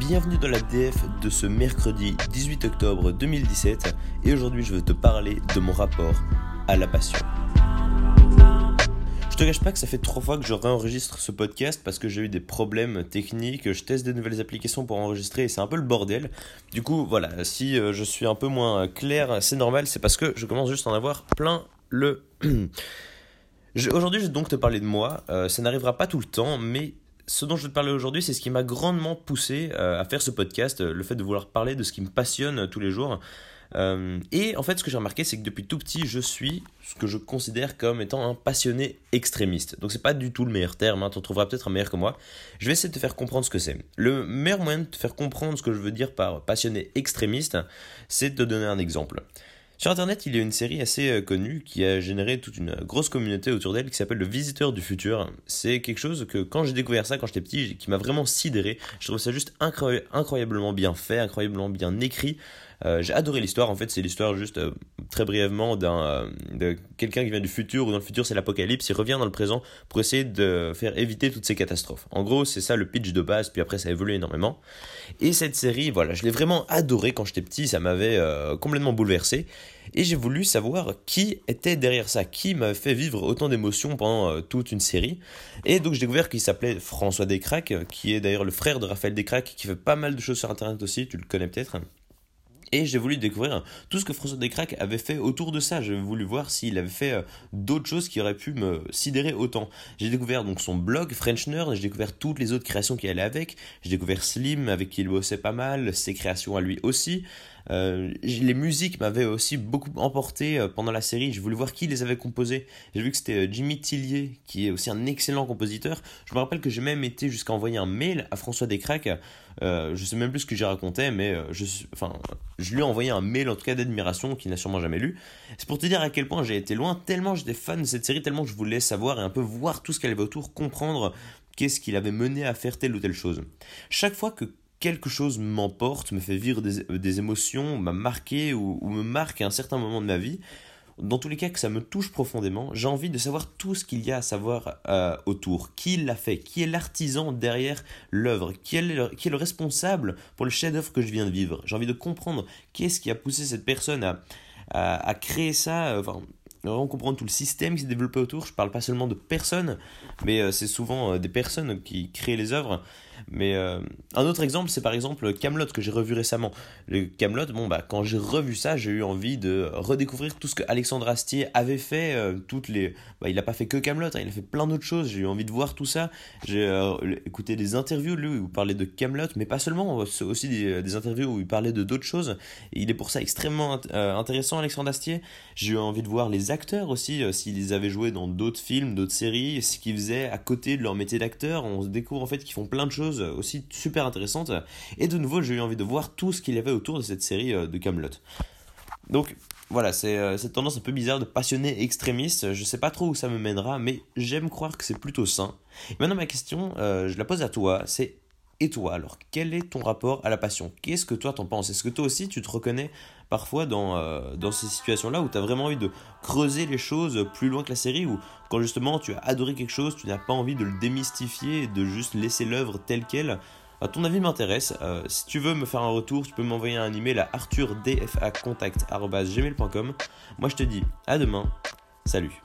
bienvenue dans la DF de ce mercredi 18 octobre 2017 et aujourd'hui je veux te parler de mon rapport à la passion. Je te cache pas que ça fait trois fois que je réenregistre ce podcast parce que j'ai eu des problèmes techniques, je teste des nouvelles applications pour enregistrer et c'est un peu le bordel. Du coup voilà, si euh, je suis un peu moins clair, c'est normal, c'est parce que je commence juste à en avoir plein le... Aujourd'hui, je vais donc te parler de moi. Euh, ça n'arrivera pas tout le temps, mais ce dont je vais te parler aujourd'hui, c'est ce qui m'a grandement poussé euh, à faire ce podcast, euh, le fait de vouloir parler de ce qui me passionne euh, tous les jours. et en fait, ce que j'ai remarqué, c'est que depuis tout petit, je suis ce que je considère comme étant un passionné extrémiste. Donc, c'est pas du tout le meilleur terme, hein, tu en trouveras peut-être un meilleur que moi. Je vais essayer de te faire comprendre ce que c'est. Le meilleur moyen de te faire comprendre ce que je veux dire par passionné extrémiste, c'est de te donner un exemple. Sur Internet, il y a une série assez euh, connue qui a généré toute une grosse communauté autour d'elle qui s'appelle Le Visiteur du Futur. C'est quelque chose que quand j'ai découvert ça quand j'étais petit, qui m'a vraiment sidéré. Je trouve ça juste incroyablement bien fait, incroyablement bien écrit. Euh, j'ai adoré l'histoire. En fait, c'est l'histoire juste euh, très brièvement d'un euh, de quelqu'un qui vient du futur ou dans le futur c'est l'apocalypse. Il revient dans le présent pour essayer de faire éviter toutes ces catastrophes. En gros, c'est ça le pitch de base. Puis après, ça a évolué énormément. Et cette série, voilà, je l'ai vraiment adoré quand j'étais petit. Ça m'avait complètement bouleversé. Et j'ai voulu savoir qui était derrière ça, qui m'avait fait vivre autant d'émotions pendant toute une série. Et donc j'ai découvert qu'il s'appelait François Descraques, qui est d'ailleurs le frère de Raphaël Descraques, qui fait pas mal de choses sur Internet aussi, tu le connais peut-être. Et j'ai voulu découvrir tout ce que François Descraques avait fait autour de ça. J'ai voulu voir s'il avait fait euh, d'autres choses qui auraient pu me sidérer autant. J'ai découvert donc son blog French Nerd, j'ai découvert toutes les autres créations qui allaient avec. J'ai découvert Slim avec qui il bossait pas mal, ses créations à lui aussi. Euh, les musiques m'avaient aussi beaucoup emporté euh, pendant la série. J'ai voulu voir qui les avait composées. J'ai vu que c'était Jimmy Tillier, qui est aussi un excellent compositeur. Je me rappelle que j'ai même été jusqu'à envoyer un mail à François Descraques. Euh, je sais même plus ce que j'ai raconté, mais je, enfin, je lui ai envoyé un mail en tout cas d'admiration qu'il n'a sûrement jamais lu. C'est pour te dire à quel point j'ai été loin, tellement j'étais fan de cette série, tellement je voulais savoir et un peu voir tout ce qu'elle avait autour, comprendre qu'est-ce qu'il avait mené à faire telle ou telle chose. Chaque fois que quelque chose m'emporte, me fait vivre des, émotions, m'a marqué ou, me marque à un certain moment de ma vie, dans tous les cas que ça me touche profondément, j'ai envie de savoir tout ce qu'il y a à savoir euh, autour. Qui l'a fait? Qui est l'artisan derrière l'œuvre? Qui, est le, responsable pour le chef-d'œuvre que je viens de vivre? J'ai envie de comprendre qu'est-ce qui a poussé cette personne à, créer ça. Euh, enfin, vraiment comprendre tout le système qui s'est développé autour. Je parle pas seulement de personnes, mais euh, c'est souvent des personnes qui créent les œuvres. Mais euh, un autre exemple, c'est par exemple Camelot que j'ai revu récemment. Le Camelot, bon bah quand j'ai revu ça, j'ai eu envie de redécouvrir tout ce que Alexandre Astier avait fait. Euh, toutes les, bah, il n'a pas fait que Camelot, hein, il a fait plein d'autres choses. J'ai eu envie de voir tout ça. J'ai euh, écouté des interviews lui où il parlait de Camelot, mais pas seulement, aussi des, interviews où il parlait de d'autres choses. Il est pour ça extrêmement intéressant, Alexandre Astier. J'ai eu envie de voir les acteurs aussi, s'ils avaient joué dans d'autres films, d'autres séries, ce qu'ils faisaient à côté de leur métier d'acteur. On se découvre en fait qu'ils font plein de choses aussi super intéressante. Et de nouveau, j'ai eu envie de voir tout ce qu'il y avait autour de cette série euh, de Camelot. Donc voilà, c'est euh, cette tendance un peu bizarre de passionné extrémiste. Je sais pas trop où ça me mènera, mais j'aime croire que c'est plutôt sain. maintenant, ma question, euh, je la pose à toi, c'est et toi, alors, quel est ton rapport à la passion? Qu'est-ce que toi t'en penses? Est-ce que toi aussi tu te reconnais parfois dans, euh, dans ces situations-là où tu as vraiment envie de creuser les choses plus loin que la série? Ou quand justement tu as adoré quelque chose, tu n'as pas envie de le démystifier et de juste laisser l'œuvre telle qu'elle? Ton avis m'intéresse. Euh, si tu veux me faire un retour, tu peux m'envoyer un email à arthurdfacontact.gmail.com. Moi je te dis à demain. Salut